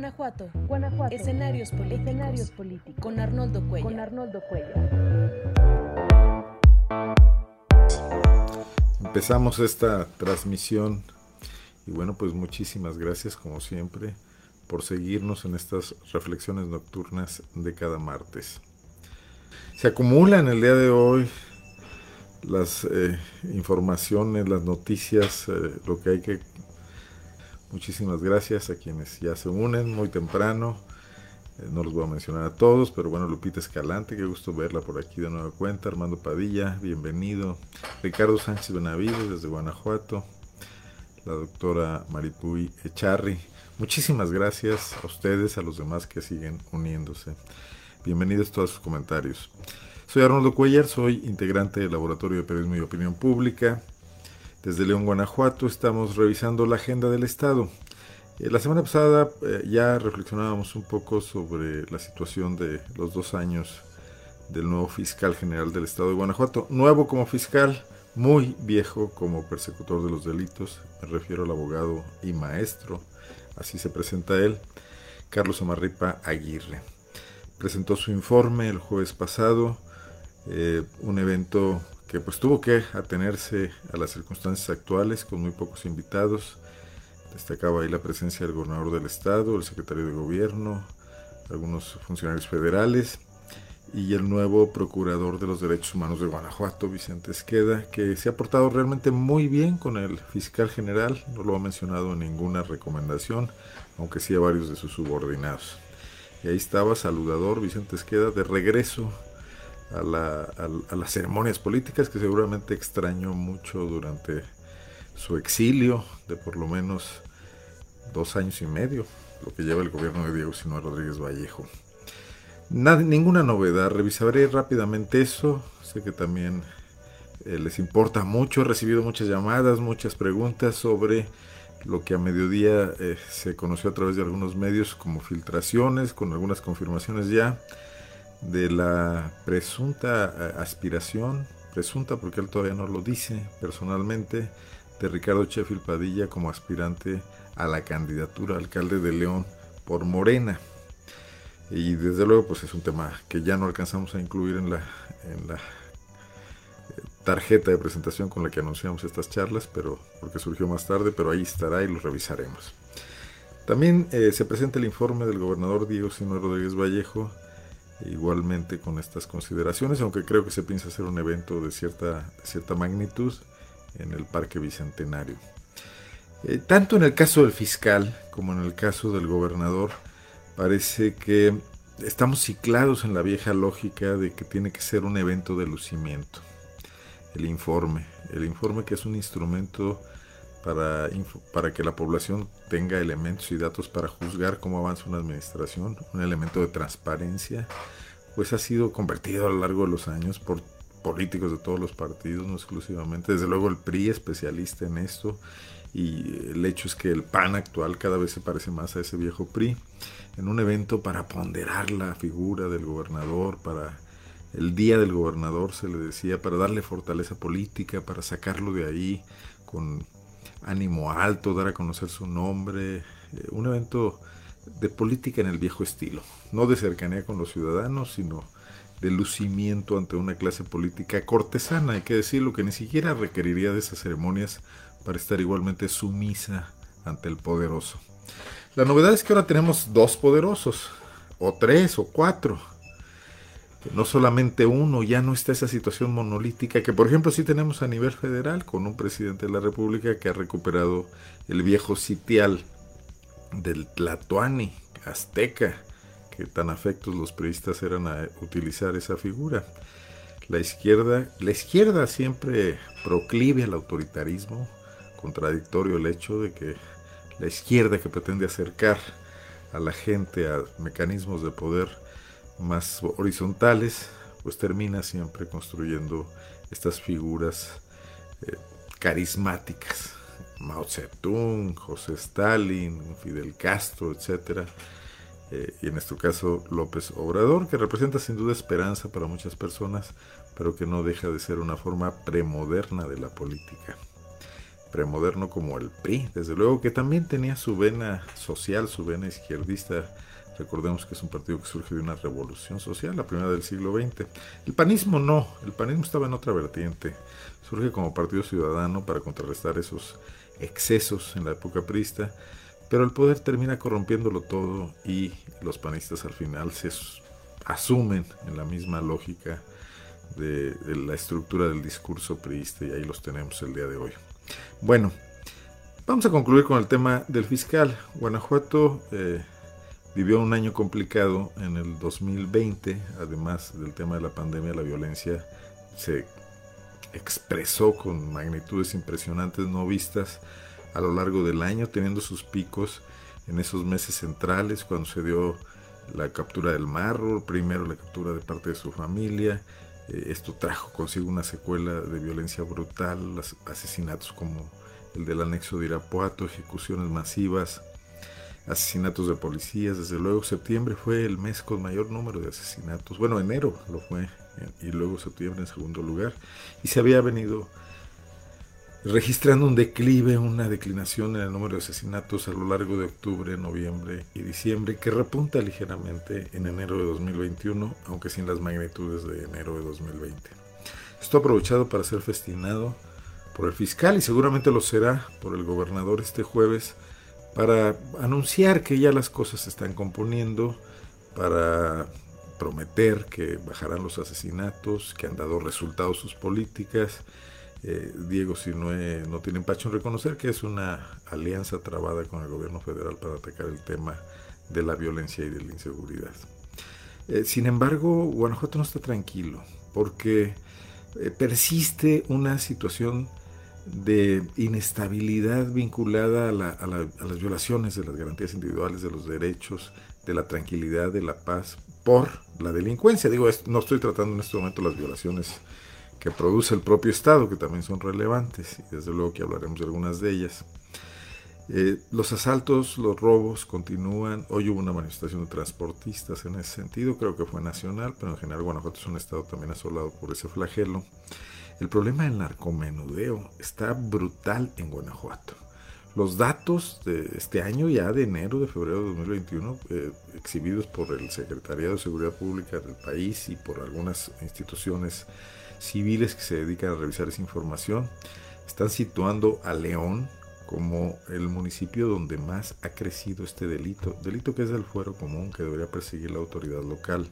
Guanajuato. Guanajuato. Escenarios políticos. Escenarios políticos. Con Arnoldo Cuellar. Con Arnoldo Cuellar. Empezamos esta transmisión y bueno, pues muchísimas gracias como siempre por seguirnos en estas reflexiones nocturnas de cada martes. Se acumulan el día de hoy las eh, informaciones, las noticias, eh, lo que hay que... Muchísimas gracias a quienes ya se unen muy temprano. Eh, no los voy a mencionar a todos, pero bueno, Lupita Escalante, qué gusto verla por aquí de nueva cuenta. Armando Padilla, bienvenido. Ricardo Sánchez Benavides desde Guanajuato. La doctora Maripuy Echarri. Muchísimas gracias a ustedes, a los demás que siguen uniéndose. Bienvenidos todos sus comentarios. Soy Arnoldo Cuellar, soy integrante del Laboratorio de Periodismo y Opinión Pública. Desde León, Guanajuato, estamos revisando la agenda del Estado. Eh, la semana pasada eh, ya reflexionábamos un poco sobre la situación de los dos años del nuevo fiscal general del Estado de Guanajuato. Nuevo como fiscal, muy viejo como persecutor de los delitos. Me refiero al abogado y maestro, así se presenta él, Carlos Amarripa Aguirre. Presentó su informe el jueves pasado eh, un evento que pues tuvo que atenerse a las circunstancias actuales con muy pocos invitados. Destacaba ahí la presencia del gobernador del estado, el secretario de gobierno, algunos funcionarios federales y el nuevo procurador de los derechos humanos de Guanajuato, Vicente Esqueda, que se ha portado realmente muy bien con el fiscal general, no lo ha mencionado en ninguna recomendación, aunque sí a varios de sus subordinados. Y ahí estaba saludador Vicente Esqueda de regreso a, las ceremonias políticas que seguramente extrañó mucho durante su exilio de por lo menos dos años y medio, lo que lleva el gobierno de Diego Sinue Rodríguez Vallejo. ninguna novedad, revisaré rápidamente eso, sé que también eh, les importa mucho, he recibido muchas llamadas, muchas preguntas sobre lo que a mediodía eh, se conoció a través de algunos medios como filtraciones, con algunas confirmaciones ya de la presunta eh, aspiración, presunta porque él todavía no lo dice personalmente, de Ricardo Sheffield Padilla como aspirante a la candidatura alcalde de León por Morena. Y desde luego pues es un tema que ya no alcanzamos a incluir en la, en la eh, tarjeta de presentación con la que anunciamos estas charlas, pero porque surgió más tarde, pero ahí estará y lo revisaremos. También eh, se presenta el informe del gobernador Diego Sino Rodríguez Vallejo, igualmente con estas consideraciones, aunque creo que se piensa hacer un evento de cierta, cierta magnitud en el Parque Bicentenario. Eh, tanto en el caso del fiscal como en el caso del gobernador, parece que estamos ciclados en la vieja lógica de que tiene que ser un evento de lucimiento. El informe, el informe que es un instrumento para, para que la población tenga elementos y datos para juzgar cómo avanza una administración, un elemento de transparencia, pues ha sido convertido a lo largo de los años por políticos de todos los partidos, no exclusivamente. Desde luego el PRI especialista en esto y el hecho es que el PAN actual cada vez se parece más a ese viejo PRI, en un evento para ponderar la figura del gobernador, para el día del gobernador se le decía, para darle fortaleza política, para sacarlo de ahí con ánimo alto, dar a conocer su nombre, eh, un evento de política en el viejo estilo, no de cercanía con los ciudadanos, sino de lucimiento ante una clase política cortesana, hay que decirlo, que ni siquiera requeriría de esas ceremonias para estar igualmente sumisa ante el poderoso. La novedad es que ahora tenemos dos poderosos, o tres, o cuatro, no solamente uno, ya no está esa situación monolítica que por ejemplo sí tenemos a nivel federal con un presidente de la República que ha recuperado el viejo sitial del Tlatoani azteca, que tan afectos los periodistas eran a utilizar esa figura. La izquierda, la izquierda siempre proclive al autoritarismo, contradictorio el hecho de que la izquierda que pretende acercar a la gente a mecanismos de poder más horizontales, pues termina siempre construyendo estas figuras eh, carismáticas. Mao Zedong, José Stalin, Fidel Castro, etc. Eh, y en este caso López Obrador, que representa sin duda esperanza para muchas personas, pero que no deja de ser una forma premoderna de la política. premoderno como el PRI, desde luego que también tenía su vena social, su vena izquierdista. Recordemos que es un partido que surge de una revolución social, la primera del siglo XX. El panismo no, el panismo estaba en otra vertiente. Surge como partido ciudadano para contrarrestar esos excesos en la época prista, pero el poder termina corrompiéndolo todo y los panistas al final se asumen en la misma lógica de, la estructura del discurso priista y ahí los tenemos el día de hoy. Bueno, vamos a concluir con el tema del fiscal. Guanajuato eh, vivió un año complicado en el 2020, además del tema de la pandemia, la violencia se expresó con magnitudes impresionantes no vistas a lo largo del año, teniendo sus picos en esos meses centrales, cuando se dio la captura del marro, primero la captura de parte de su familia, eh, esto trajo consigo una secuela de violencia brutal, asesinatos como el del anexo de Irapuato, ejecuciones masivas, asesinatos de policías. Desde luego, septiembre fue el mes con mayor número de asesinatos. Bueno, enero lo fue, y luego septiembre en segundo lugar. Y se había venido registrando un declive, una declinación en el número de asesinatos a lo largo de octubre, noviembre y diciembre, que repunta ligeramente en enero de 2021, aunque sin las magnitudes de enero de 2020. Esto aprovechado para ser festinado por el fiscal y seguramente lo será por el gobernador este jueves para anunciar que ya las cosas se están componiendo, para prometer que bajarán los asesinatos, que han dado resultados sus políticas eh, Diego Sinue no tiene empacho en reconocer que es una alianza trabada con el gobierno federal para atacar el tema de la violencia y de la inseguridad. Eh, sin embargo, Guanajuato no está tranquilo porque eh, persiste una situación de inestabilidad vinculada a, las violaciones de las garantías individuales, de los derechos, de la tranquilidad, de la paz, por la delincuencia. Digo, no estoy tratando en este momento las violaciones que produce el propio Estado, que también son relevantes, y desde luego que hablaremos de algunas de ellas. Eh, los asaltos, los robos continúan. Hoy hubo una manifestación de transportistas en ese sentido, creo que fue nacional, pero en general Guanajuato es un estado también asolado por ese flagelo. El problema del narcomenudeo está brutal en Guanajuato. Los datos de este año, ya de enero, de febrero de 2021, eh, exhibidos por el Secretariado de Seguridad Pública del país y por algunas instituciones civiles que se dedican a revisar esa información están situando a León como el municipio donde más ha crecido este delito, delito que es del fuero común que debería perseguir la autoridad local.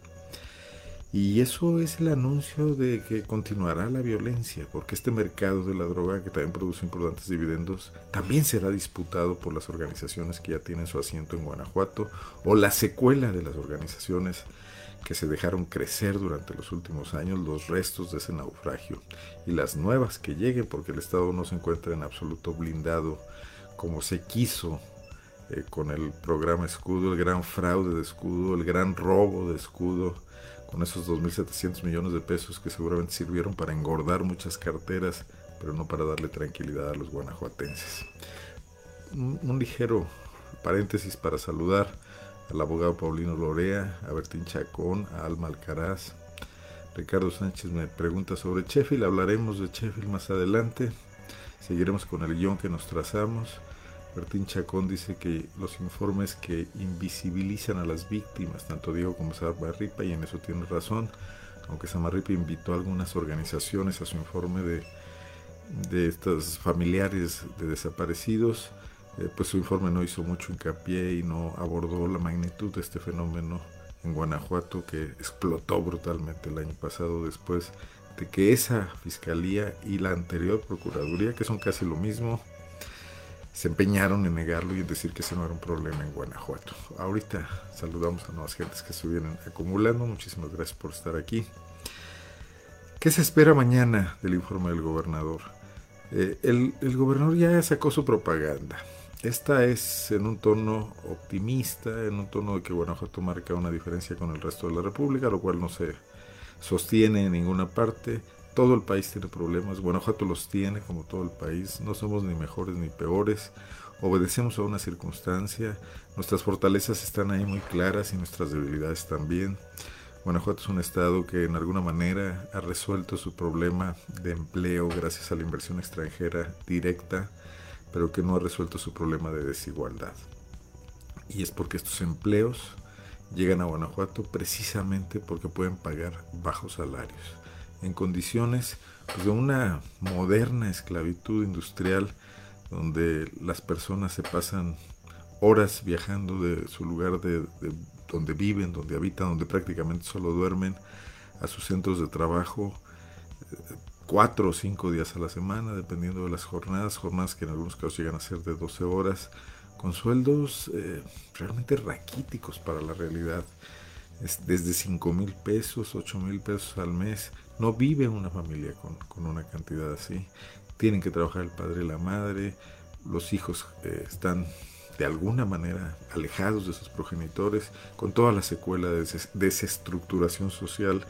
Y eso es el anuncio de que continuará la violencia, porque este mercado de la droga, que también produce importantes dividendos, también será disputado por las organizaciones que ya tienen su asiento en Guanajuato, o la secuela de las organizaciones que se dejaron crecer durante los últimos años los restos de ese naufragio y las nuevas que lleguen porque el Estado no se encuentra en absoluto blindado como se quiso eh, con el programa escudo, el gran fraude de escudo, el gran robo de escudo, con esos 2.700 millones de pesos que seguramente sirvieron para engordar muchas carteras, pero no para darle tranquilidad a los guanajuatenses. un ligero paréntesis para saludar al abogado Paulino Lorea, a Bertín Chacón, a Alma Alcaraz. Ricardo Sánchez me pregunta sobre Sheffield, hablaremos de Sheffield más adelante, seguiremos con el guion que nos trazamos. Bertín Chacón dice que los informes que invisibilizan a las víctimas, tanto Diego como Samarripa, y en eso tiene razón, aunque Samarripa invitó a algunas organizaciones a su informe de, de estos familiares de desaparecidos, eh, pues su informe no hizo mucho hincapié y no abordó la magnitud de este fenómeno en Guanajuato que explotó brutalmente el año pasado después de que esa fiscalía y la anterior procuraduría, que son casi lo mismo, se empeñaron en negarlo y en decir que ese no era un problema en Guanajuato. Ahorita saludamos a nuevas gentes que se vienen acumulando. Muchísimas gracias por estar aquí. ¿Qué se espera mañana del informe del gobernador? Eh, el, el gobernador ya sacó su propaganda. Esta es en un tono optimista, en un tono de que Guanajuato marca una diferencia con el resto de la República, lo cual no se sostiene en ninguna parte. Todo el país tiene problemas, Guanajuato los tiene como todo el país, no somos ni mejores ni peores, obedecemos a una circunstancia, nuestras fortalezas están ahí muy claras y nuestras debilidades también. Guanajuato es un estado que en alguna manera ha resuelto su problema de empleo gracias a la inversión extranjera directa, pero que no ha resuelto su problema de desigualdad. Y es porque estos empleos llegan a Guanajuato precisamente porque pueden pagar bajos salarios, en condiciones pues, de una moderna esclavitud industrial donde las personas se pasan horas viajando de su lugar de, donde viven, donde habitan, donde prácticamente solo duermen, a sus centros de trabajo eh, cuatro o cinco días a la semana, dependiendo de las jornadas, jornadas que en algunos casos llegan a ser de 12 horas, con sueldos eh, realmente raquíticos para la realidad. Es desde 5 mil pesos, 8 mil pesos al mes. No vive una familia con, con, una cantidad así. Tienen que trabajar el padre y la madre. Los hijos eh, están de alguna manera alejados de sus progenitores, con toda la secuela de desestructuración social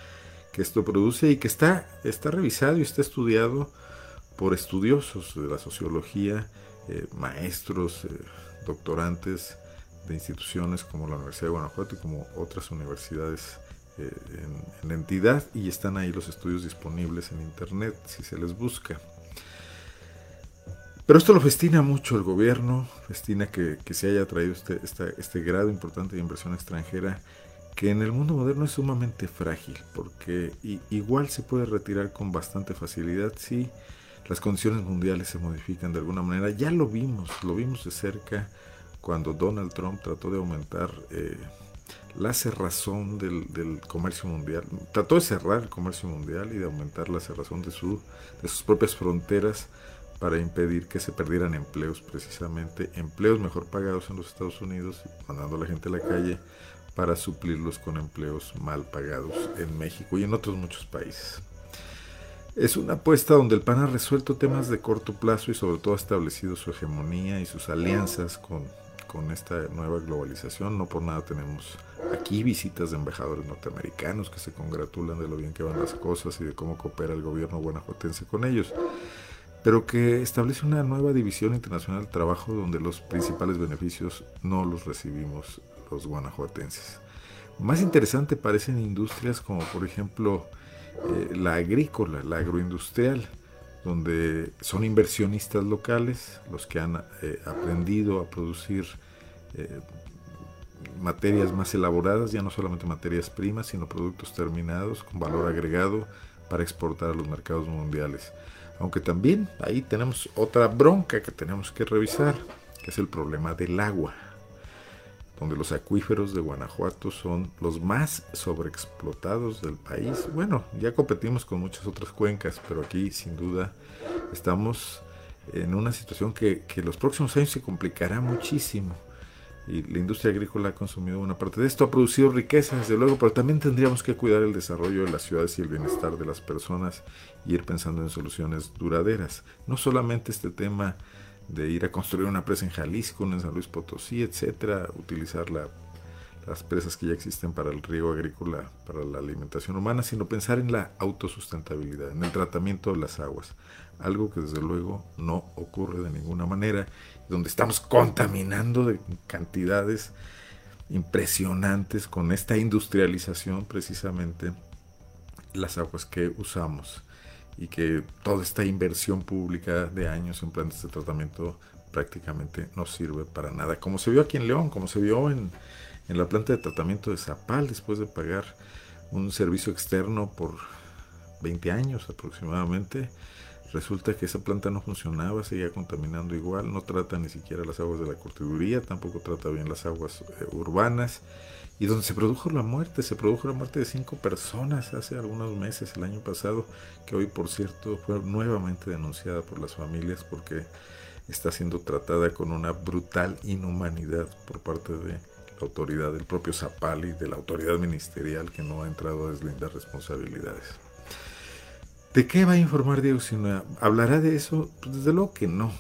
que esto produce y que está, está revisado y está estudiado por estudiosos de la sociología, eh, maestros, eh, doctorantes de instituciones como la Universidad de Guanajuato y como otras universidades eh, en, la entidad y están ahí los estudios disponibles en internet si se les busca. Pero esto lo festina mucho el gobierno, festina que, se haya traído este, este grado importante de inversión extranjera, que en el mundo moderno es sumamente frágil, porque igual se puede retirar con bastante facilidad si las condiciones mundiales se modifican de alguna manera. Ya lo vimos, lo vimos de cerca cuando Donald Trump trató de aumentar eh, la cerrazón del, del, comercio mundial, trató de cerrar el comercio mundial y de aumentar la cerrazón de, su, de sus propias fronteras para impedir que se perdieran empleos precisamente, empleos mejor pagados en los Estados Unidos, mandando a la gente a la calle para suplirlos con empleos mal pagados en México y en otros muchos países. Es una apuesta donde el PAN ha resuelto temas de corto plazo y sobre todo ha establecido su hegemonía y sus alianzas con, con esta nueva globalización. No por nada tenemos aquí visitas de embajadores norteamericanos que se congratulan de lo bien que van las cosas y de cómo coopera el gobierno guanajuatense con ellos pero que establece una nueva división internacional del trabajo donde los principales beneficios no los recibimos los guanajuatenses. Más interesante parecen industrias como por ejemplo eh, la agrícola, la agroindustrial, donde son inversionistas locales los que han eh, aprendido a producir eh, materias más elaboradas, ya no solamente materias primas, sino productos terminados con valor agregado para exportar a los mercados mundiales. Aunque también ahí tenemos otra bronca que tenemos que revisar, que es el problema del agua, donde los acuíferos de Guanajuato son los más sobreexplotados del país. Bueno, ya competimos con muchas otras cuencas, pero aquí sin duda estamos en una situación que, que los próximos años se complicará muchísimo y la industria agrícola ha consumido una parte de esto, ha producido riqueza, desde luego, pero también tendríamos que cuidar el desarrollo de las ciudades y el bienestar de las personas y ir pensando en soluciones duraderas. No solamente este tema de ir a construir una presa en Jalisco, en San Luis Potosí, etcétera, utilizar las presas que ya existen para el riego agrícola, para la alimentación humana, sino pensar en la autosustentabilidad, en el tratamiento de las aguas, algo que desde luego no ocurre de ninguna manera donde estamos contaminando de cantidades impresionantes con esta industrialización precisamente las aguas que usamos y que toda esta inversión pública de años en plantas de tratamiento prácticamente no sirve para nada, como se vio aquí en León, como se vio en, en la planta de tratamiento de Zapal después de pagar un servicio externo por 20 años aproximadamente, Resulta que esa planta no funcionaba, seguía contaminando igual, no trata ni siquiera las aguas de la cortiduría, tampoco trata bien las aguas eh, urbanas. Y donde se produjo la muerte, se produjo la muerte de cinco personas hace algunos meses, el año pasado, que hoy por cierto fue nuevamente denunciada por las familias porque está siendo tratada con una brutal inhumanidad por parte de la autoridad del propio Zapali, de la autoridad ministerial que no ha entrado a deslindar responsabilidades. ¿De qué va a informar Diego Sinue? ¿Hablará de eso? Pues desde luego que no.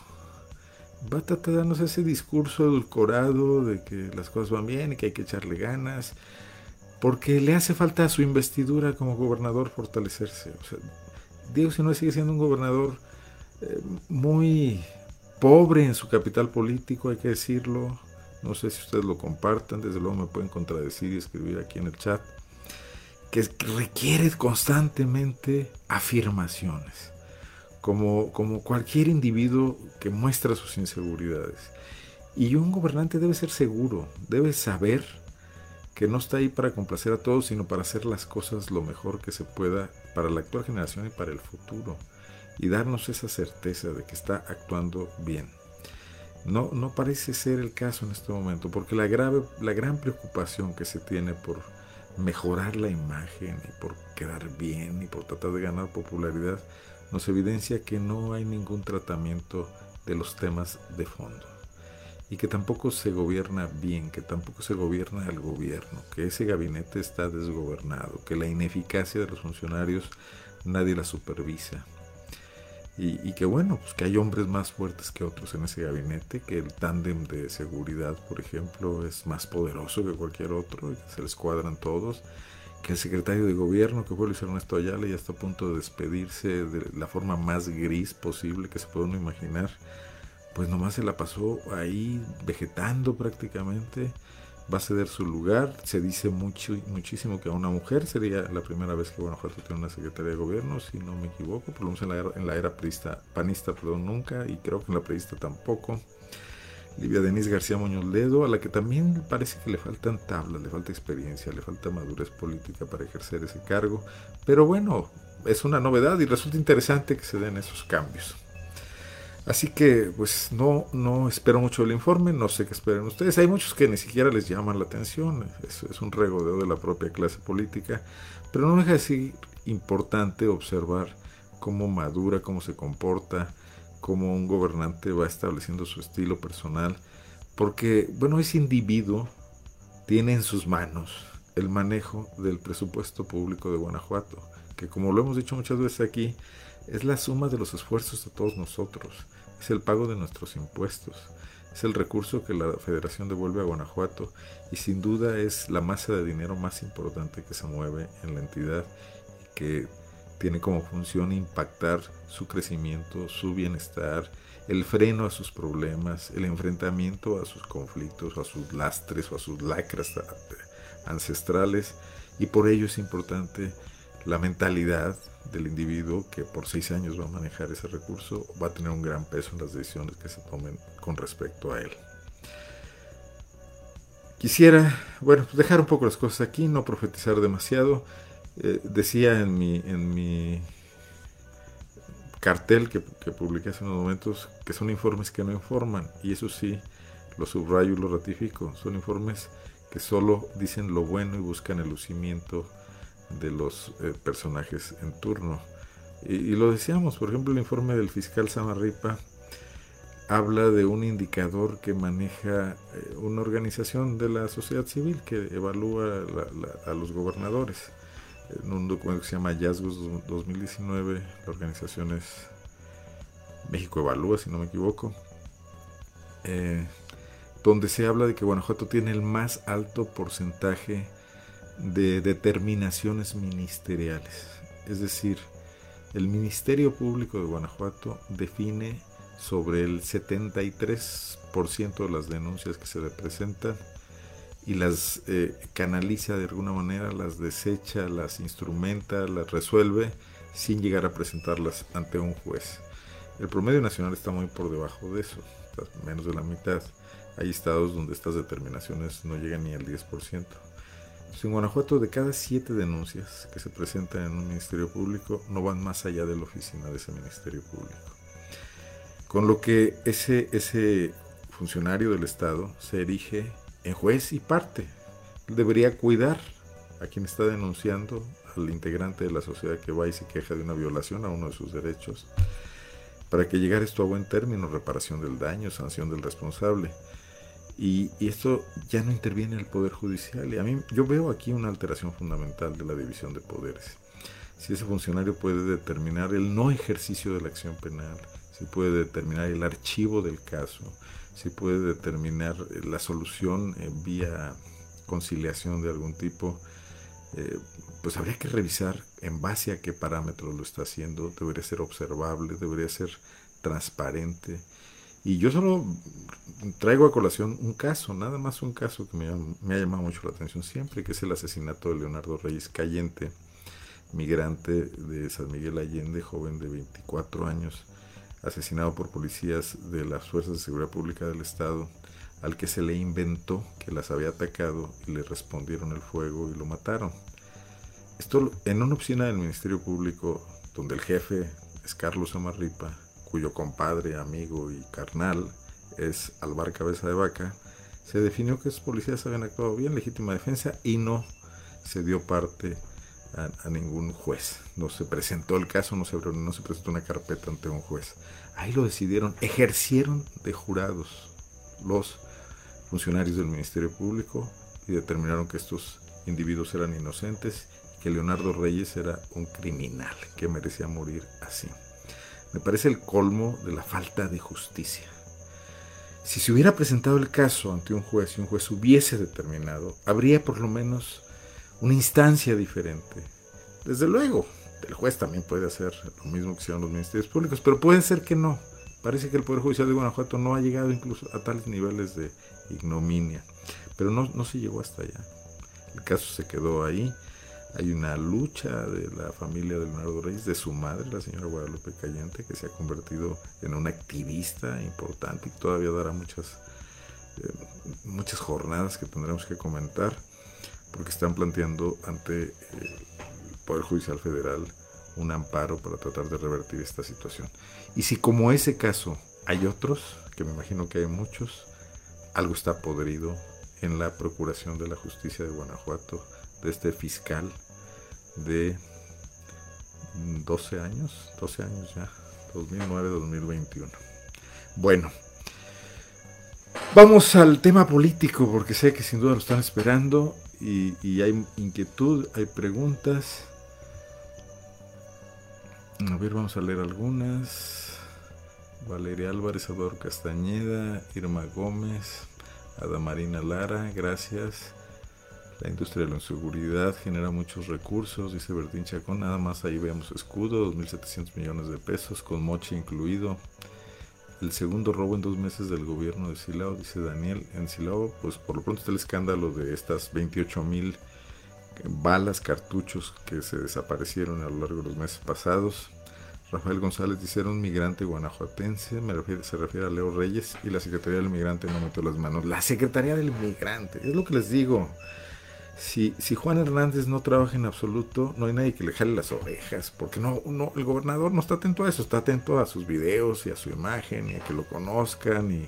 Va a tratar de darnos ese discurso edulcorado de que las cosas van bien y que hay que echarle ganas, porque le hace falta a su investidura como gobernador fortalecerse. O sea, Diego Sinue sigue siendo un gobernador eh, muy pobre en su capital político, hay que decirlo. No sé si ustedes lo compartan, desde luego me pueden contradecir y escribir aquí en el chat que requiere constantemente afirmaciones, como, cualquier individuo que muestra sus inseguridades. Y un gobernante debe ser seguro, debe saber que no está ahí para complacer a todos, sino para hacer las cosas lo mejor que se pueda para la actual generación y para el futuro. Y darnos esa certeza de que está actuando bien. No, no parece ser el caso en este momento, porque la, grave, la gran preocupación que se tiene por mejorar la imagen y por quedar bien y por tratar de ganar popularidad nos evidencia que no hay ningún tratamiento de los temas de fondo y que tampoco se gobierna bien, que tampoco se gobierna el gobierno, que ese gabinete está desgobernado, que la ineficacia de los funcionarios nadie la supervisa. Y, que bueno, pues que hay hombres más fuertes que otros en ese gabinete, que el tándem de seguridad, por ejemplo, es más poderoso que cualquier otro, y que se les cuadran todos, que el secretario de gobierno, que fue Luis Ernesto Ayala, ya está a punto de despedirse de la forma más gris posible que se puede uno imaginar, pues nomás se la pasó ahí vegetando prácticamente, va a ceder su lugar, se dice mucho, muchísimo que a una mujer sería la primera vez que Guanajuato tiene una secretaria de gobierno, si no me equivoco, por lo menos en la era, en la era panista, perdón, nunca, y creo que en la priista tampoco. Livia Denise García Muñoz Ledo, a la que también parece que le faltan tablas, le falta experiencia, le falta madurez política para ejercer ese cargo. Pero bueno, es una novedad y resulta interesante que se den esos cambios. Así que, pues no, no espero mucho del informe, no sé qué esperen ustedes. Hay muchos que ni siquiera les llaman la atención, es, es un regodeo de la propia clase política, pero no deja de ser importante observar cómo madura, cómo se comporta, cómo un gobernante va estableciendo su estilo personal, porque, bueno, ese individuo tiene en sus manos el manejo del presupuesto público de Guanajuato, que como lo hemos dicho muchas veces aquí, es la suma de los esfuerzos de todos nosotros es el pago de nuestros impuestos, es el recurso que la federación devuelve a Guanajuato y sin duda es la masa de dinero más importante que se mueve en la entidad que tiene como función impactar su crecimiento, su bienestar, el freno a sus problemas, el enfrentamiento a sus conflictos, a sus lastres o a sus lacras ancestrales y por ello es importante la mentalidad del individuo que por seis años va a manejar ese recurso va a tener un gran peso en las decisiones que se tomen con respecto a él. Quisiera, bueno, dejar un poco las cosas aquí, no profetizar demasiado. Eh, decía en mi, en mi cartel que, publiqué hace unos momentos que son informes que no informan, y eso sí, lo subrayo y lo ratifico. Son informes que solo dicen lo bueno y buscan el lucimiento de los eh, personajes en turno. Y, lo decíamos, por ejemplo, el informe del fiscal Samarripa habla de un indicador que maneja eh, una organización de la sociedad civil que evalúa a los gobernadores. En un documento que se llama Hallazgos 2019, la organización es México Evalúa, si no me equivoco, eh, donde se habla de que Guanajuato tiene el más alto porcentaje de determinaciones ministeriales. Es decir, el Ministerio Público de Guanajuato define sobre el 73% de las denuncias que se le presentan y las eh, canaliza de alguna manera, las desecha, las instrumenta, las resuelve sin llegar a presentarlas ante un juez. El promedio nacional está muy por debajo de eso, menos de la mitad. Hay estados donde estas determinaciones no llegan ni al 10% en Guanajuato, de cada siete denuncias que se presentan en un ministerio público, no van más allá de la oficina de ese ministerio público. Con lo que ese, ese funcionario del Estado se erige en juez y parte. debería cuidar a quien está denunciando, al integrante de la sociedad que va y se queja de una violación a uno de sus derechos, para que llegara esto a buen término, reparación del daño, sanción del responsable. Y, esto ya no interviene el Poder Judicial. Y a mí yo veo aquí una alteración fundamental de la división de poderes. Si ese funcionario puede determinar el no ejercicio de la acción penal, si puede determinar el archivo del caso, si puede determinar eh, la solución vía conciliación de algún tipo, eh, pues habría que revisar en base a qué parámetros lo está haciendo, debería ser observable, debería ser transparente. Y yo solo traigo a colación un caso, nada más un caso que me, me, ha llamado mucho la atención siempre, que es el asesinato de Leonardo Reyes Cayente, migrante de San Miguel Allende, joven de 24 años, asesinado por policías de las Fuerzas de Seguridad Pública del Estado, al que se le inventó que las había atacado y le respondieron el fuego y lo mataron. Esto en una oficina del Ministerio Público, donde el jefe es Carlos Amarripa, cuyo compadre, amigo y carnal es Alvar Cabeza de Vaca, se definió que esos policías habían actuado bien, legítima defensa, y no se dio parte a, ningún juez. No se presentó el caso, no se, no se presentó una carpeta ante un juez. Ahí lo decidieron, ejercieron de jurados los funcionarios del Ministerio Público y determinaron que estos individuos eran inocentes y que Leonardo Reyes era un criminal que merecía morir así. Me parece el colmo de la falta de justicia. Si se hubiera presentado el caso ante un juez y un juez hubiese determinado, habría por lo menos una instancia diferente. Desde luego, el juez también puede hacer lo mismo que hicieron los ministerios públicos, pero puede ser que no. Parece que el Poder Judicial de Guanajuato no ha llegado incluso a tales niveles de ignominia, pero no, no se llegó hasta allá. El caso se quedó ahí. Hay una lucha de la familia de Leonardo Reyes, de su madre, la señora Guadalupe Cayente, que se ha convertido en una activista importante y todavía dará muchas, eh, muchas jornadas que tendremos que comentar, porque están planteando ante eh, el Poder Judicial Federal un amparo para tratar de revertir esta situación. Y si como ese caso hay otros, que me imagino que hay muchos, algo está podrido en la Procuración de la Justicia de Guanajuato de este fiscal de 12 años, 12 años ya, 2009-2021. Bueno, vamos al tema político porque sé que sin duda lo están esperando y, y hay inquietud, hay preguntas. A ver, vamos a leer algunas. Valeria Álvarez, Ador Castañeda, Irma Gómez, Adamarina Lara, gracias. La industria de la inseguridad genera muchos recursos, dice Bertín Chacón. Nada más ahí vemos escudo, 2.700 millones de pesos, con moche incluido. El segundo robo en dos meses del gobierno de Silao, dice Daniel. En Silao, pues por lo pronto está el escándalo de estas 28 mil balas, cartuchos que se desaparecieron a lo largo de los meses pasados. Rafael González dice, era un migrante guanajuatense, me se refiere a Leo Reyes, y la Secretaría del Migrante no metió las manos. La Secretaría del Migrante, es lo que les digo. Si, si Juan Hernández no trabaja en absoluto, no hay nadie que le jale las orejas, porque no, no, el gobernador no está atento a eso, está atento a sus videos y a su imagen y a que lo conozcan y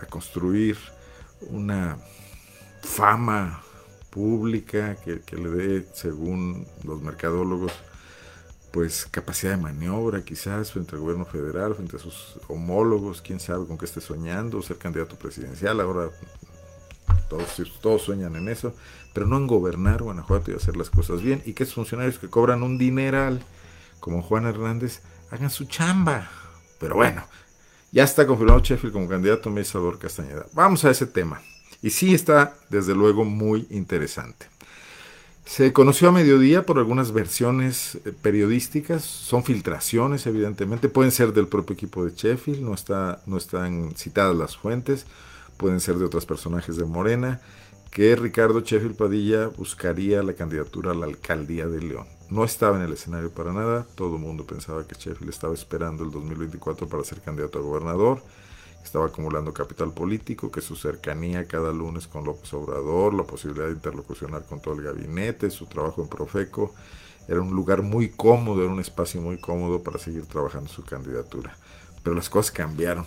a construir una fama pública que, que le dé, según los mercadólogos, pues capacidad de maniobra quizás frente al gobierno federal, frente a sus homólogos, quién sabe con qué esté soñando, ser candidato presidencial, ahora todos, todos sueñan en eso, pero no en gobernar Guanajuato y hacer las cosas bien, y que esos funcionarios que cobran un dineral, como Juan Hernández, hagan su chamba. Pero bueno, ya está confirmado Sheffield como candidato a Mesador Castañeda. Vamos a ese tema. Y sí está, desde luego, muy interesante. Se conoció a mediodía por algunas versiones eh, periodísticas, son filtraciones evidentemente, pueden ser del propio equipo de Sheffield, no, está, no están citadas las fuentes, pueden ser de otros personajes de Morena, que Ricardo Sheffield Padilla buscaría la candidatura a la alcaldía de León. No estaba en el escenario para nada, todo el mundo pensaba que Sheffield estaba esperando el 2024 para ser candidato a gobernador estaba acumulando capital político, que su cercanía cada lunes con López Obrador, la posibilidad de interlocucionar con todo el gabinete, su trabajo en Profeco, era un lugar muy cómodo, era un espacio muy cómodo para seguir trabajando su candidatura. Pero las cosas cambiaron.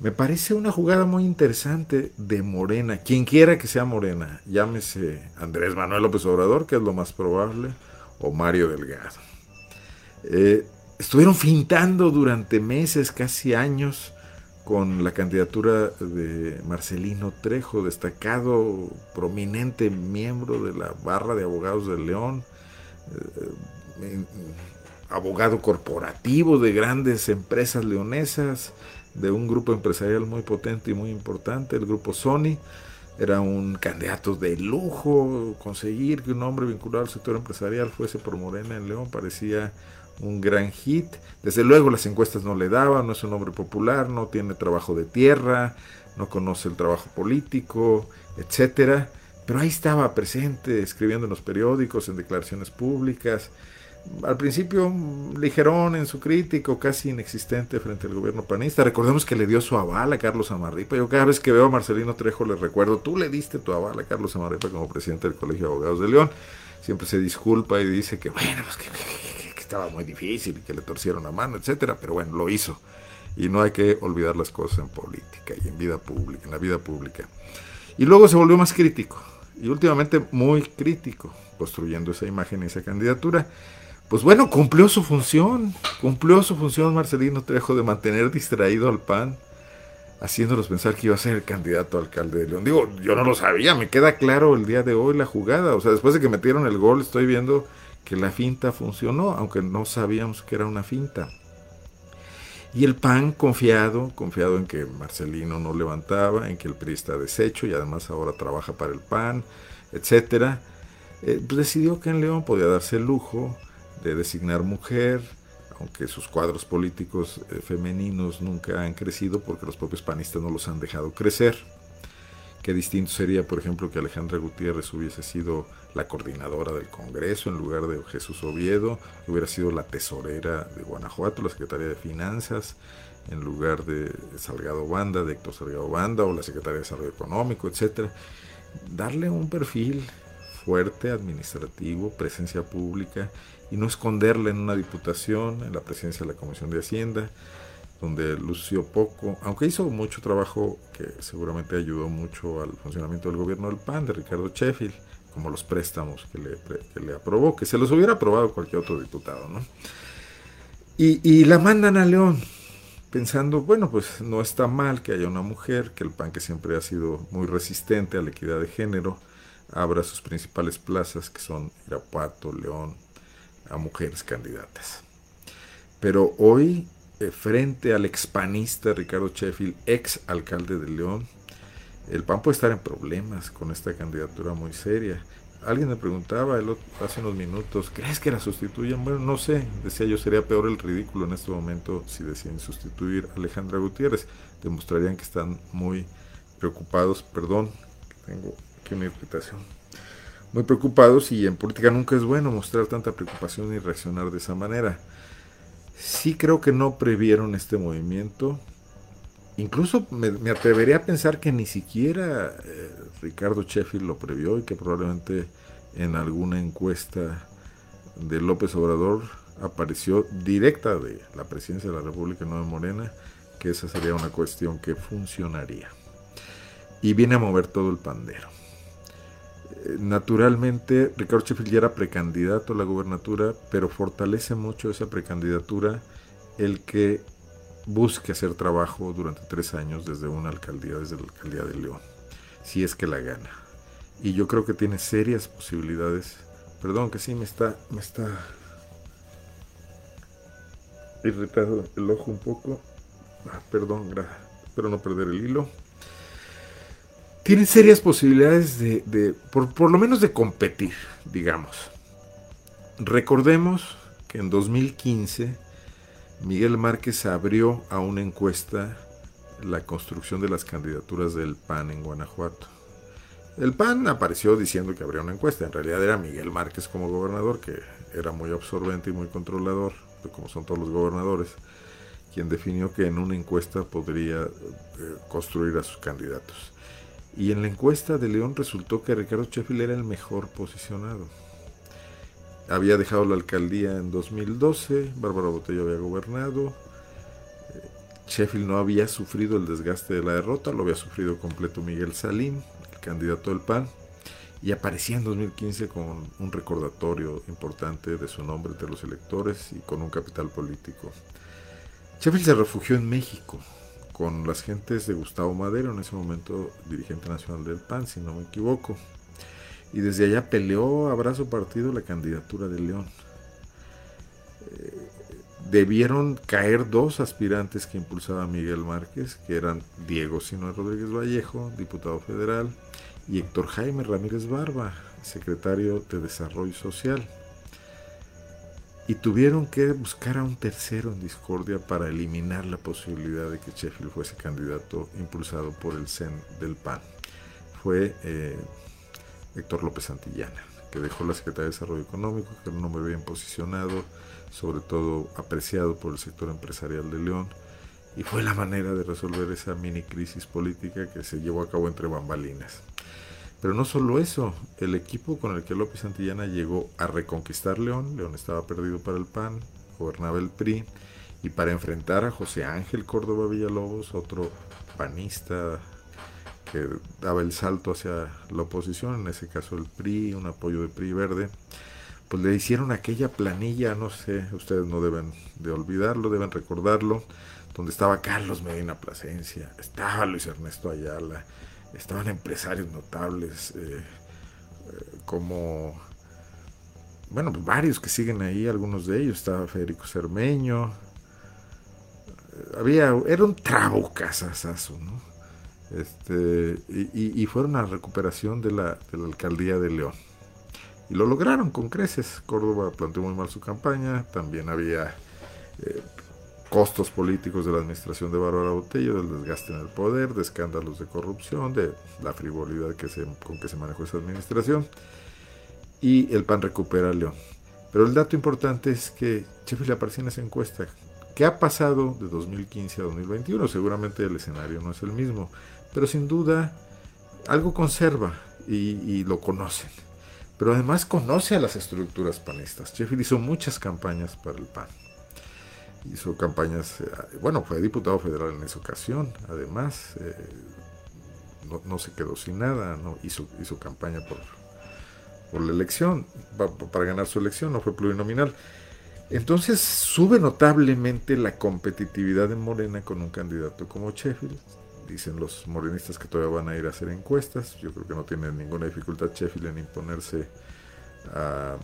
Me parece una jugada muy interesante de Morena, quien quiera que sea Morena, llámese Andrés Manuel López Obrador, que es lo más probable, o Mario Delgado. Eh, estuvieron fintando durante meses, casi años, con la candidatura de Marcelino Trejo, destacado, prominente miembro de la barra de abogados de León, eh, abogado corporativo de grandes empresas leonesas, de un grupo empresarial muy potente y muy importante, el grupo Sony. Era un candidato de lujo, conseguir que un hombre vinculado al sector empresarial fuese por Morena en León parecía un gran hit. Desde luego las encuestas no le daban, no es un hombre popular, no tiene trabajo de tierra, no conoce el trabajo político, etcétera. Pero ahí estaba presente, escribiendo en los periódicos, en declaraciones públicas. Al principio ligerón en su crítico, casi inexistente frente al gobierno panista. Recordemos que le dio su aval a Carlos Amarripa. Yo cada vez que veo a Marcelino Trejo le recuerdo, tú le diste tu aval a Carlos Amarripa como presidente del Colegio de Abogados de León. Siempre se disculpa y dice que bueno, pues que, que estaba muy difícil y que le torcieron la mano, etcétera, pero bueno, lo hizo. Y no hay que olvidar las cosas en política y en vida pública, en la vida pública. Y luego se volvió más crítico y últimamente muy crítico, construyendo esa imagen y esa candidatura. Pues bueno, cumplió su función, cumplió su función Marcelino Trejo de mantener distraído al PAN, haciéndolos pensar que iba a ser el candidato a alcalde de León. Digo, yo no lo sabía, me queda claro el día de hoy la jugada. O sea, después de que metieron el gol, estoy viendo que la finta funcionó, aunque no sabíamos que era una finta. Y el PAN confiado, confiado en que Marcelino no levantaba, en que el PRI está deshecho y además ahora trabaja para el PAN, etcétera, eh, pues decidió que en León podía darse el lujo de designar mujer, aunque sus cuadros políticos eh, femeninos nunca han crecido porque los propios panistas no los han dejado crecer. Qué distinto sería, por ejemplo, que Alejandra Gutiérrez hubiese sido la coordinadora del Congreso en lugar de Jesús Oviedo, hubiera sido la tesorera de Guanajuato, la secretaria de Finanzas, en lugar de Salgado Banda, de Héctor Salgado Banda, o la secretaria de Desarrollo Económico, etcétera. Darle un perfil fuerte, administrativo, presencia pública, y no esconderle en una diputación, en la presidencia de la Comisión de Hacienda, donde lució poco, aunque hizo mucho trabajo que seguramente ayudó mucho al funcionamiento del gobierno del PAN, de Ricardo Sheffield, como los préstamos que le, que le aprobó, que se los hubiera aprobado cualquier otro diputado, ¿no? Y, y, la mandan a León, pensando, bueno, pues no está mal que haya una mujer, que el PAN, que siempre ha sido muy resistente a la equidad de género, abra sus principales plazas, que son Irapuato, León, a mujeres candidatas. Pero hoy eh, frente al expanista Ricardo Sheffield, ex alcalde de León, el PAN puede estar en problemas con esta candidatura muy seria. Alguien me preguntaba el hace unos minutos, ¿crees que la sustituyan? Bueno, no sé, decía yo, sería peor el ridículo en este momento si deciden sustituir a Alejandra Gutiérrez. Demostrarían que están muy preocupados, perdón, tengo aquí una irritación, muy preocupados y en política nunca es bueno mostrar tanta preocupación y reaccionar de esa manera sí creo que no previeron este movimiento. Incluso me, atrevería a pensar que ni siquiera eh, Ricardo Sheffield lo previó y que probablemente en alguna encuesta de López Obrador apareció directa de la presidencia de la República Nueva Morena, que esa sería una cuestión que funcionaría. Y viene a mover todo el pandero naturalmente Ricardo Sheffield ya era precandidato a la gubernatura, pero fortalece mucho esa precandidatura el que busque hacer trabajo durante tres años desde una alcaldía, desde la alcaldía de León, si es que la gana. Y yo creo que tiene serias posibilidades. Perdón que sí me está, me está irritado el ojo un poco. Ah, perdón, espero no perder el hilo tienen serias posibilidades de, por, por, lo menos de competir, digamos. Recordemos que en 2015 Miguel Márquez abrió a una encuesta la construcción de las candidaturas del PAN en Guanajuato. El PAN apareció diciendo que habría una encuesta, en realidad era Miguel Márquez como gobernador, que era muy absorbente y muy controlador, como son todos los gobernadores, quien definió que en una encuesta podría eh, construir a sus candidatos. Y en la encuesta de León resultó que Ricardo Sheffield era el mejor posicionado. Había dejado la alcaldía en 2012, Bárbara Botello había gobernado, Sheffield no había sufrido el desgaste de la derrota, lo había sufrido completo Miguel Salín, el candidato del PAN, y aparecía en 2015 con un recordatorio importante de su nombre entre los electores y con un capital político. Sheffield se refugió en México, con las gentes de Gustavo Madero, en ese momento dirigente nacional del PAN, si no me equivoco. Y desde allá peleó a brazo partido la candidatura de León. Eh, debieron caer dos aspirantes que impulsaba Miguel Márquez, que eran Diego Sino Rodríguez Vallejo, diputado federal, y Héctor Jaime Ramírez Barba, secretario de Desarrollo Social. Y tuvieron que buscar a un tercero en discordia para eliminar la posibilidad de que Sheffield fuese candidato impulsado por el CEN del PAN. Fue eh, Héctor López Santillana, que dejó la Secretaría de Desarrollo Económico, que era un hombre bien posicionado, sobre todo apreciado por el sector empresarial de León, y fue la manera de resolver esa mini crisis política que se llevó a cabo entre bambalinas. Pero no solo eso, el equipo con el que López Santillana llegó a reconquistar León, León estaba perdido para el PAN, gobernaba el PRI, y para enfrentar a José Ángel Córdoba Villalobos, otro panista que daba el salto hacia la oposición, en ese caso el PRI, un apoyo de PRI verde, pues le hicieron aquella planilla, no sé, ustedes no deben de olvidarlo, deben recordarlo, donde estaba Carlos Medina Plasencia, estaba Luis Ernesto Ayala, estaban empresarios notables eh, eh, como, bueno, pues varios que siguen ahí, algunos de ellos, estaba Federico Cermeño, eh, había, era un trabo casasazo, ¿no? Este, y, y, fueron a la recuperación de la, de la alcaldía de León. Y lo lograron con creces. Córdoba planteó muy mal su campaña, también había costos políticos de la administración de Bárbara Botello, del desgaste en el poder, de escándalos de corrupción, de la frivolidad que se, con que se manejó esa administración. Y el PAN recupera a León. Pero el dato importante es que Sheffield aparece en esa encuesta. ¿Qué ha pasado de 2015 a 2021? Seguramente el escenario no es el mismo, pero sin duda algo conserva y, y lo conocen. Pero además conoce a las estructuras panistas. Sheffield hizo muchas campañas para el PAN hizo campañas, eh, bueno, fue diputado federal en esa ocasión, además, eh, no, se quedó sin nada, no hizo, hizo campaña por, por la elección, para ganar su elección, no fue plurinominal. Entonces sube notablemente la competitividad de Morena con un candidato como Sheffield. Dicen los morenistas que todavía van a ir a hacer encuestas. Yo creo que no tiene ninguna dificultad Sheffield en imponerse a,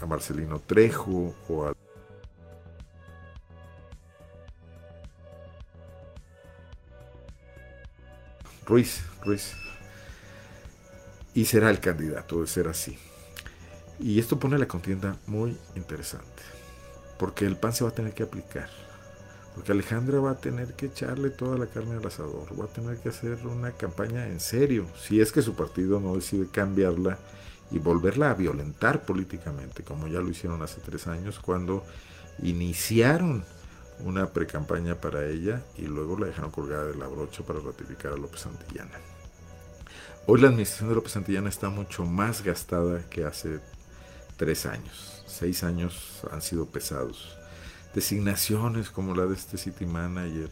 a Marcelino Trejo o a Ruiz, Ruiz. Y será el candidato de ser así. Y esto pone la contienda muy interesante. Porque el PAN se va a tener que aplicar. Porque Alejandra va a tener que echarle toda la carne al asador. Va a tener que hacer una campaña en serio. Si es que su partido no decide cambiarla y volverla a violentar políticamente, como ya lo hicieron hace tres años, cuando iniciaron una precampaña para ella y luego la dejaron colgada de la brocha para ratificar a López Santillana. Hoy la administración de López Santillana está mucho más gastada que hace tres años. Seis años han sido pesados. Designaciones como la de este City Manager,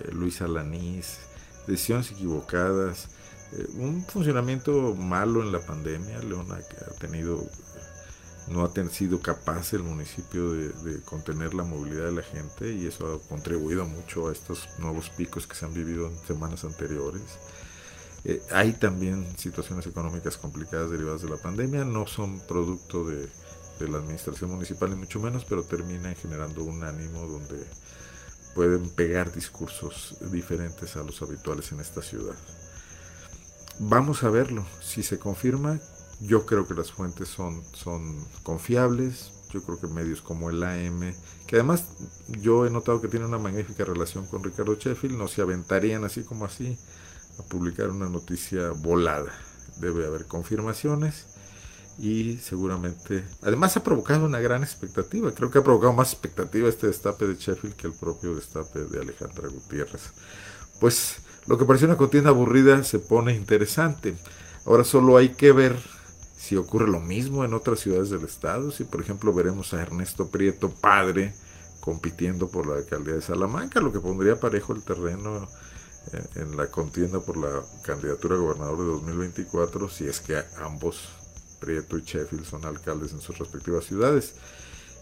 eh, Luis Alanís, decisiones equivocadas, eh, un funcionamiento malo en la pandemia. Que ha tenido no ha sido capaz el municipio de, contener la movilidad de la gente y eso ha contribuido mucho a estos nuevos picos que se han vivido en semanas anteriores. Eh, hay también situaciones económicas complicadas derivadas de la pandemia, no son producto de, de la administración municipal ni mucho menos, pero terminan generando un ánimo donde pueden pegar discursos diferentes a los habituales en esta ciudad. Vamos a verlo, si se confirma, yo creo que las fuentes son, son confiables, yo creo que medios como el AM, que además yo he notado que tiene una magnífica relación con Ricardo Sheffield, no se aventarían así como así a publicar una noticia volada. Debe haber confirmaciones y seguramente, además ha provocado una gran expectativa, creo que ha provocado más expectativa este destape de Sheffield que el propio destape de Alejandra Gutiérrez. Pues lo que parecía una contienda aburrida se pone interesante. Ahora solo hay que ver si ocurre lo mismo en otras ciudades del estado, si por ejemplo veremos a Ernesto Prieto padre compitiendo por la alcaldía de Salamanca, lo que pondría parejo el terreno eh, en la contienda por la candidatura a gobernador de 2024, si es que ambos, Prieto y Sheffield, son alcaldes en sus respectivas ciudades.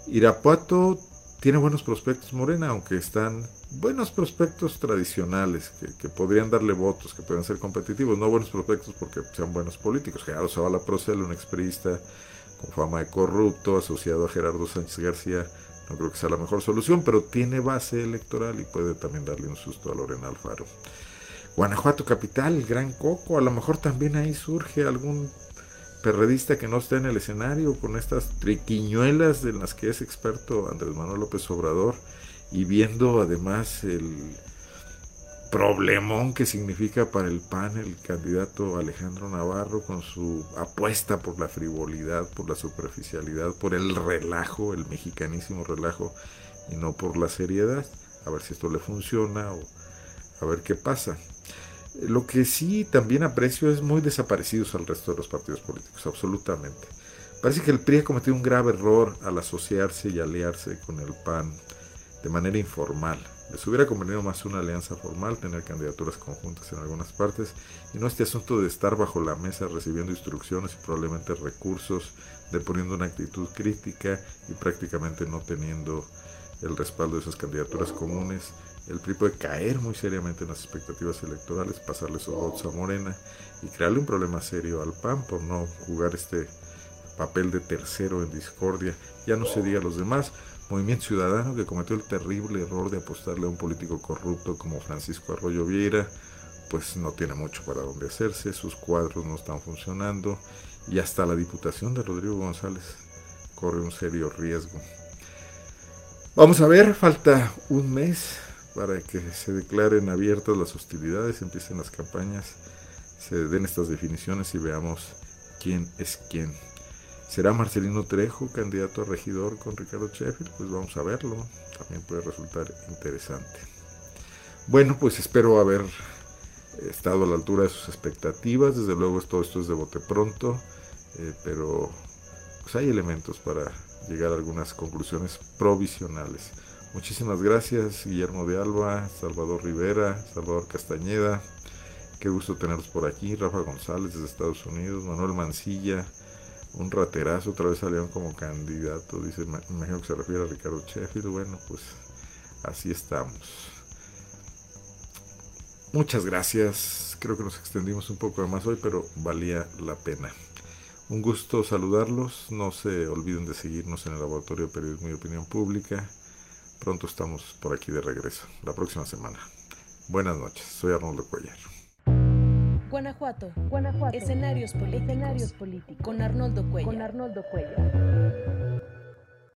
Irapuato tiene buenos prospectos Morena, aunque están buenos prospectos tradicionales que, podrían darle votos, que pueden ser competitivos, no buenos prospectos porque sean buenos políticos. Gerardo Zavala Procel, un experista con fama de corrupto, asociado a Gerardo Sánchez García, no creo que sea la mejor solución, pero tiene base electoral y puede también darle un susto a Lorena Alfaro. Guanajuato capital, gran coco, a lo mejor también ahí surge algún perredista que no está en el escenario con estas triquiñuelas en las que es experto Andrés Manuel López Obrador y viendo además el problemón que significa para el PAN el candidato Alejandro Navarro con su apuesta por la frivolidad, por la superficialidad, por el relajo, el mexicanísimo relajo y no por la seriedad. A ver si esto le funciona o a ver qué pasa. Lo que sí también aprecio es muy desaparecidos al resto de los partidos políticos, absolutamente. Parece que el PRI ha cometido un grave error al asociarse y aliarse con el PAN de manera informal. Les hubiera convenido más una alianza formal, tener candidaturas conjuntas en algunas partes, y no este asunto de estar bajo la mesa recibiendo instrucciones y probablemente recursos, de poniendo una actitud crítica y prácticamente no teniendo el respaldo de esas candidaturas comunes. El PRI puede caer muy seriamente en las expectativas electorales, pasarle esos votos a Morena y crearle un problema serio al PAN por no jugar este papel de tercero en discordia. Ya no se diga a los demás. Movimiento Ciudadano que cometió el terrible error de apostarle a un político corrupto como Francisco Arroyo Vieira, pues no tiene mucho para dónde hacerse, sus cuadros no están funcionando y hasta la diputación de Rodrigo González corre un serio riesgo. Vamos a ver, falta un mes para que se declaren abiertas las hostilidades, empiecen las campañas, se den estas definiciones y veamos quién es quién. ¿Será Marcelino Trejo candidato a regidor con Ricardo Sheffield? Pues vamos a verlo. También puede resultar interesante. Bueno, pues espero haber estado a la altura de sus expectativas. Desde luego todo esto es de bote pronto, eh, pero pues hay elementos para llegar a algunas conclusiones provisionales. Muchísimas gracias, Guillermo de Alba, Salvador Rivera, Salvador Castañeda. Qué gusto tenerlos por aquí. Rafa González desde Estados Unidos, Manuel Mancilla, un raterazo, otra vez salieron como candidato, dice, imagino que se refiere a Ricardo Sheffield, bueno, pues así estamos. Muchas gracias, creo que nos extendimos un poco más hoy, pero valía la pena. Un gusto saludarlos, no se olviden de seguirnos en el Laboratorio de Periodismo y Opinión Pública. Pronto estamos por aquí de regreso, la próxima semana. Buenas noches, soy Arnoldo Cuellar. Guanajuato. Guanajuato. Escenarios políticos. Escenarios políticos. Con Arnoldo Cuellar. Con Arnoldo Cuellar.